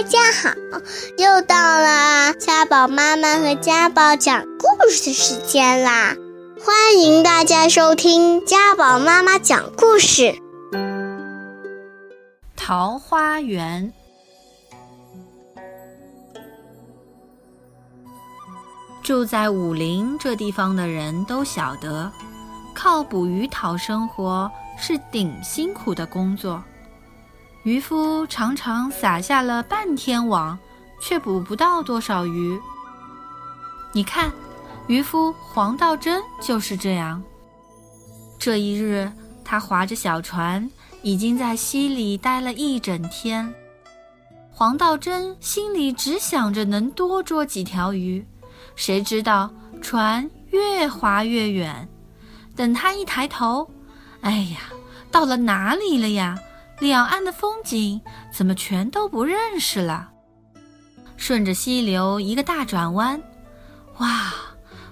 大家好，又到了家宝妈妈和家宝讲故事的时间啦！欢迎大家收听家宝妈妈讲故事。桃花源，住在武陵这地方的人都晓得，靠捕鱼讨生活是顶辛苦的工作。渔夫常常撒下了半天网，却捕不到多少鱼。你看，渔夫黄道真就是这样。这一日，他划着小船，已经在溪里待了一整天。黄道真心里只想着能多捉几条鱼，谁知道船越划越远。等他一抬头，哎呀，到了哪里了呀？两岸的风景怎么全都不认识了？顺着溪流一个大转弯，哇！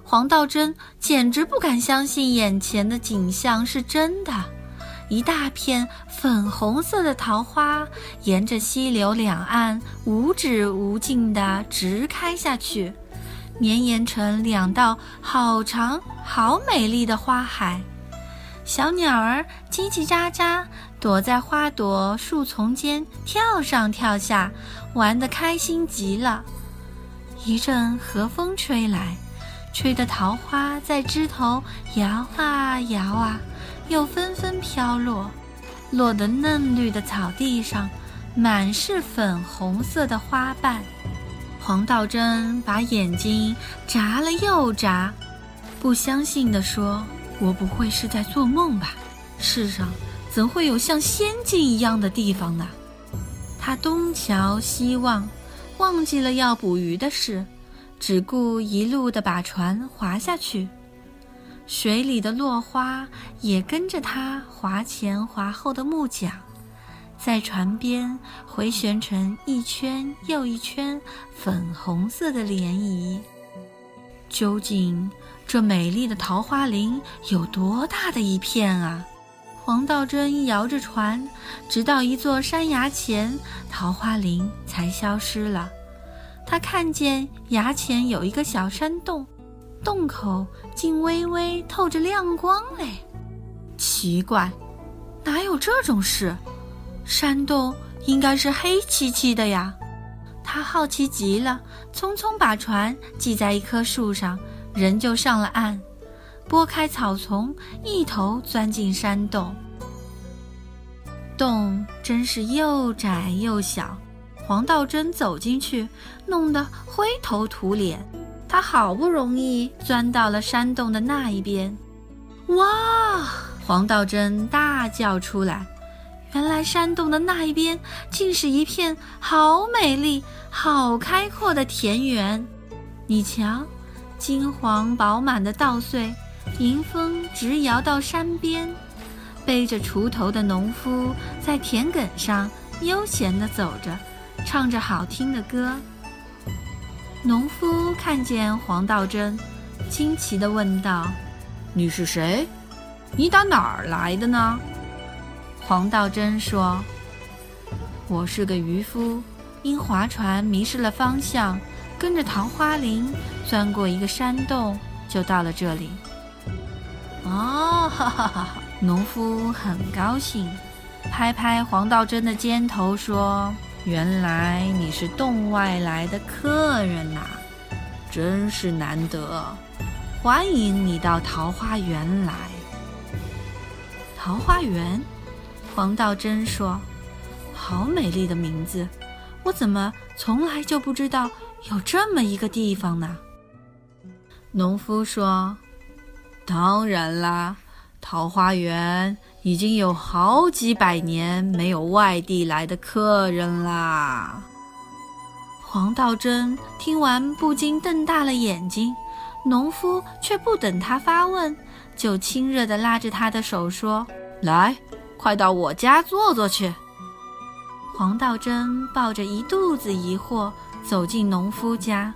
黄道真简直不敢相信眼前的景象是真的，一大片粉红色的桃花沿着溪流两岸无止无尽地直开下去，绵延成两道好长、好美丽的花海。小鸟儿叽叽喳喳，躲在花朵树丛间跳上跳下，玩得开心极了。一阵和风吹来，吹得桃花在枝头摇啊摇啊，又纷纷飘落，落得嫩绿的草地上，满是粉红色的花瓣。黄道真把眼睛眨了又眨，不相信地说。我不会是在做梦吧？世上怎会有像仙境一样的地方呢？他东瞧西望，忘记了要捕鱼的事，只顾一路的把船划下去。水里的落花也跟着他划前划后的木桨，在船边回旋成一圈又一圈粉红色的涟漪。究竟？这美丽的桃花林有多大的一片啊！黄道真摇着船，直到一座山崖前，桃花林才消失了。他看见崖前有一个小山洞，洞口竟微微透着亮光嘞。奇怪，哪有这种事？山洞应该是黑漆漆的呀！他好奇极了，匆匆把船系在一棵树上。人就上了岸，拨开草丛，一头钻进山洞。洞真是又窄又小，黄道真走进去，弄得灰头土脸。他好不容易钻到了山洞的那一边，哇！黄道真大叫出来，原来山洞的那一边竟是一片好美丽、好开阔的田园。你瞧。金黄饱满的稻穗，迎风直摇到山边。背着锄头的农夫在田埂上悠闲地走着，唱着好听的歌。农夫看见黄道真，惊奇地问道：“你是谁？你打哪儿来的呢？”黄道真说：“我是个渔夫，因划船迷失了方向。”跟着桃花林钻过一个山洞，就到了这里。哦，哈哈哈！农夫很高兴，拍拍黄道真的肩头说：“原来你是洞外来的客人呐，真是难得，欢迎你到桃花源来。”桃花源，黄道真说：“好美丽的名字，我怎么从来就不知道？”有这么一个地方呢？农夫说：“当然啦，桃花源已经有好几百年没有外地来的客人啦。”黄道真听完不禁瞪大了眼睛，农夫却不等他发问，就亲热地拉着他的手说：“来，快到我家坐坐去。”黄道真抱着一肚子疑惑。走进农夫家，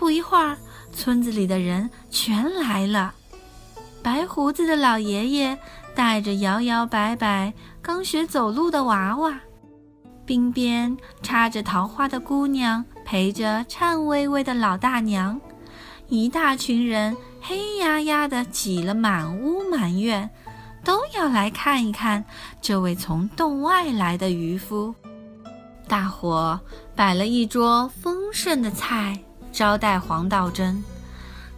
不一会儿，村子里的人全来了。白胡子的老爷爷带着摇摇摆摆、刚学走路的娃娃，鬓边插着桃花的姑娘陪着颤巍巍的老大娘，一大群人黑压压的挤了满屋满院，都要来看一看这位从洞外来的渔夫。大伙摆了一桌丰盛的菜招待黄道真，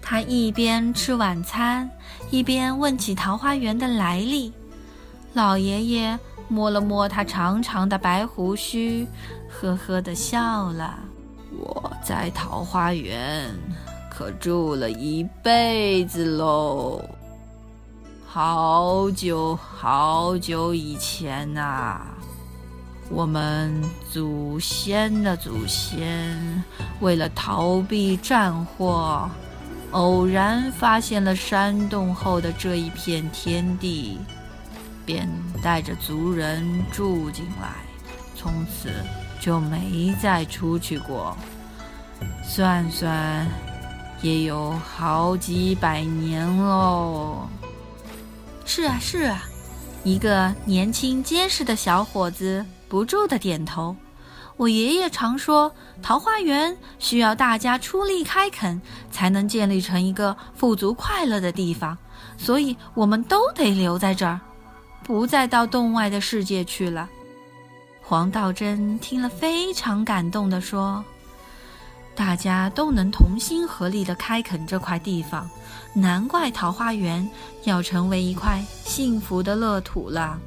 他一边吃晚餐，一边问起桃花源的来历。老爷爷摸了摸他长长的白胡须，呵呵地笑了。我在桃花源可住了一辈子喽，好久好久以前呐，我们祖先的祖先为了逃避战祸，偶然发现了山洞后的这一片天地。便带着族人住进来，从此就没再出去过。算算，也有好几百年喽。是啊，是啊，一个年轻结实的小伙子不住的点头。我爷爷常说，桃花源需要大家出力开垦，才能建立成一个富足快乐的地方，所以我们都得留在这儿。不再到洞外的世界去了。黄道真听了，非常感动地说：“大家都能同心合力地开垦这块地方，难怪桃花源要成为一块幸福的乐土了。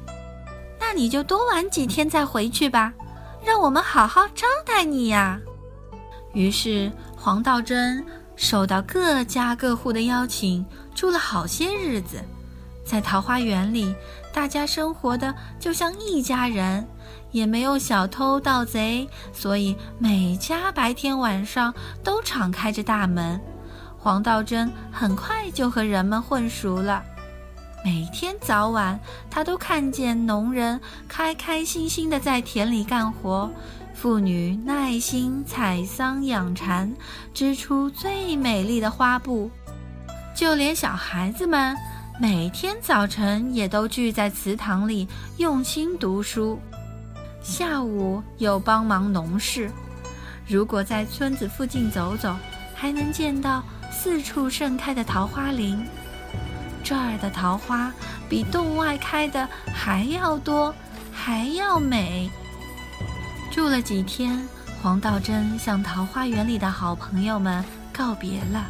你就多玩几天再回去吧，让我们好好招待你呀。”于是黄道真受到各家各户的邀请，住了好些日子。在桃花源里，大家生活的就像一家人，也没有小偷盗贼，所以每家白天晚上都敞开着大门。黄道真很快就和人们混熟了，每天早晚他都看见农人开开心心地在田里干活，妇女耐心采桑养蚕，织出最美丽的花布，就连小孩子们。每天早晨也都聚在祠堂里用心读书，下午又帮忙农事。如果在村子附近走走，还能见到四处盛开的桃花林。这儿的桃花比洞外开的还要多，还要美。住了几天，黄道真向桃花源里的好朋友们告别了。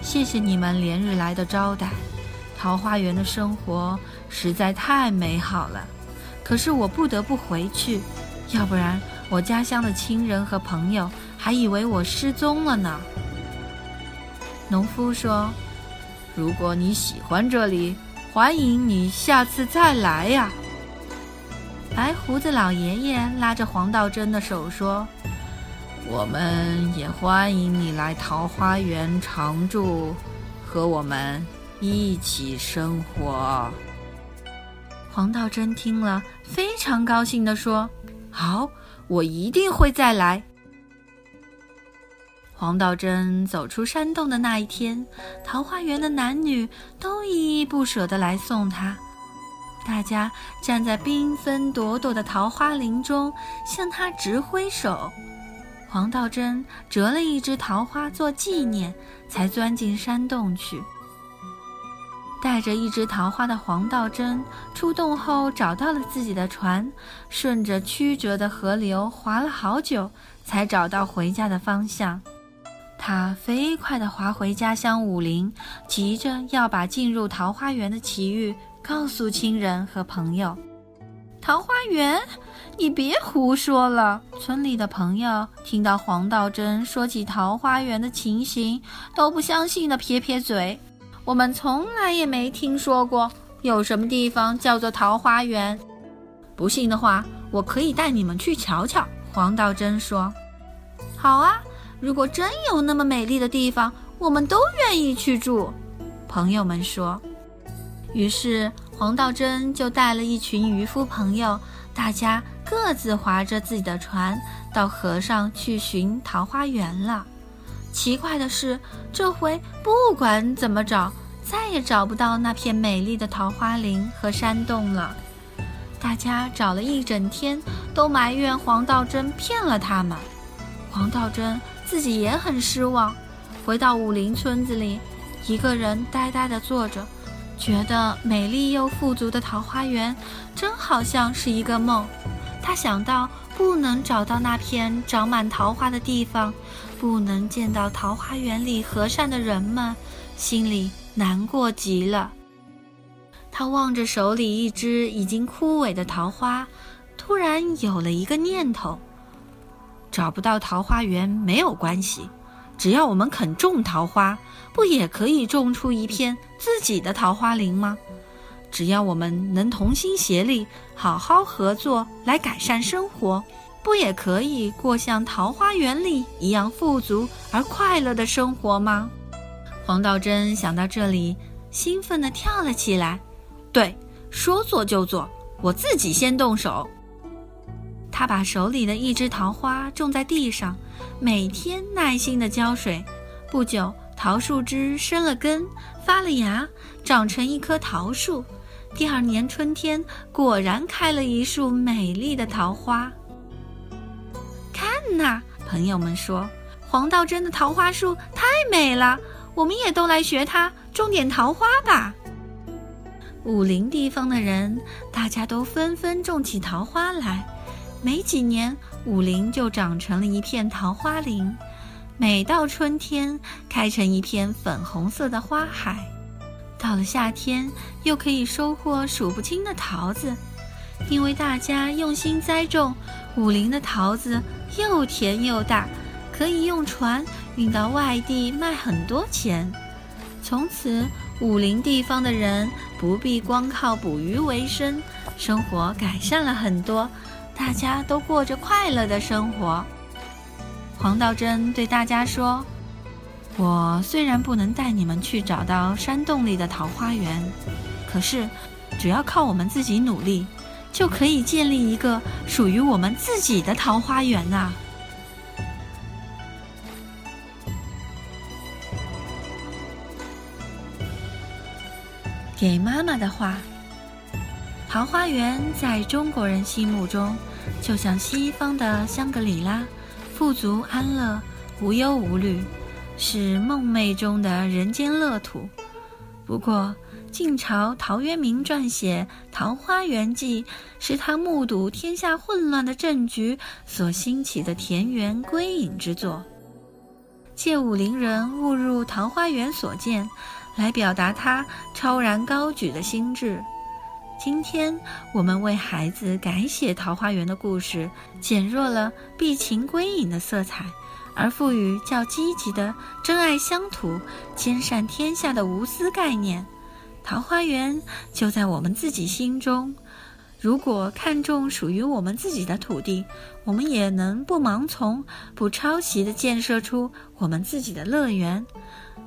谢谢你们连日来的招待。桃花源的生活实在太美好了，可是我不得不回去，要不然我家乡的亲人和朋友还以为我失踪了呢。农夫说：“如果你喜欢这里，欢迎你下次再来呀。”白胡子老爷爷拉着黄道真的手说：“我们也欢迎你来桃花源常住，和我们。”一起生活。黄道真听了，非常高兴地说：“好，我一定会再来。”黄道真走出山洞的那一天，桃花源的男女都依依不舍地来送他。大家站在缤纷朵朵的桃花林中，向他直挥手。黄道真折了一枝桃花做纪念，才钻进山洞去。带着一枝桃花的黄道真出洞后，找到了自己的船，顺着曲折的河流划了好久，才找到回家的方向。他飞快地划回家乡武陵，急着要把进入桃花源的奇遇告诉亲人和朋友。桃花源？你别胡说了！村里的朋友听到黄道真说起桃花源的情形，都不相信的撇撇嘴。我们从来也没听说过有什么地方叫做桃花源。不信的话，我可以带你们去瞧瞧。黄道真说：“好啊，如果真有那么美丽的地方，我们都愿意去住。”朋友们说。于是黄道真就带了一群渔夫朋友，大家各自划着自己的船，到河上去寻桃花源了。奇怪的是，这回不管怎么找，再也找不到那片美丽的桃花林和山洞了。大家找了一整天，都埋怨黄道真骗了他们。黄道真自己也很失望，回到武林村子里，一个人呆呆地坐着，觉得美丽又富足的桃花源真好像是一个梦。他想到不能找到那片长满桃花的地方，不能见到桃花源里和善的人们，心里难过极了。他望着手里一只已经枯萎的桃花，突然有了一个念头：找不到桃花源没有关系，只要我们肯种桃花，不也可以种出一片自己的桃花林吗？只要我们能同心协力，好好合作来改善生活，不也可以过像桃花源里一样富足而快乐的生活吗？黄道真想到这里，兴奋地跳了起来。对，说做就做，我自己先动手。他把手里的一枝桃花种在地上，每天耐心地浇水。不久，桃树枝生了根，发了芽，长成一棵桃树。第二年春天，果然开了一束美丽的桃花。看呐，朋友们说，黄道真的桃花树太美了，我们也都来学他种点桃花吧。武陵地方的人，大家都纷纷种起桃花来。没几年，武陵就长成了一片桃花林，每到春天，开成一片粉红色的花海。到了夏天，又可以收获数不清的桃子。因为大家用心栽种，武陵的桃子又甜又大，可以用船运到外地卖很多钱。从此，武陵地方的人。不必光靠捕鱼为生，生活改善了很多，大家都过着快乐的生活。黄道真对大家说：“我虽然不能带你们去找到山洞里的桃花源，可是只要靠我们自己努力，就可以建立一个属于我们自己的桃花源啊！”给妈妈的话：桃花源在中国人心目中，就像西方的香格里拉，富足安乐，无忧无虑，是梦寐中的人间乐土。不过，晋朝陶渊明撰写《桃花源记》，是他目睹天下混乱的政局所兴起的田园归隐之作，借武陵人误入桃花源所见。来表达他超然高举的心智。今天我们为孩子改写桃花源的故事，减弱了避秦归隐的色彩，而赋予较积极的真爱乡土、兼善天下的无私概念。桃花源就在我们自己心中。如果看重属于我们自己的土地，我们也能不盲从、不抄袭地建设出我们自己的乐园。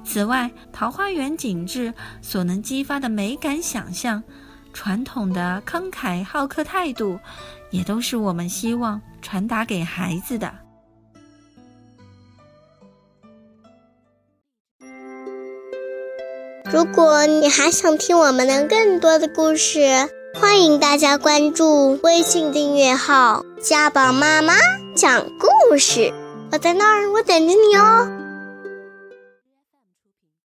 此外，桃花源景致所能激发的美感想象，传统的慷慨好客态度，也都是我们希望传达给孩子的。如果你还想听我们的更多的故事，欢迎大家关注微信订阅号“家宝妈妈讲故事”。我在那儿，我等着你哦。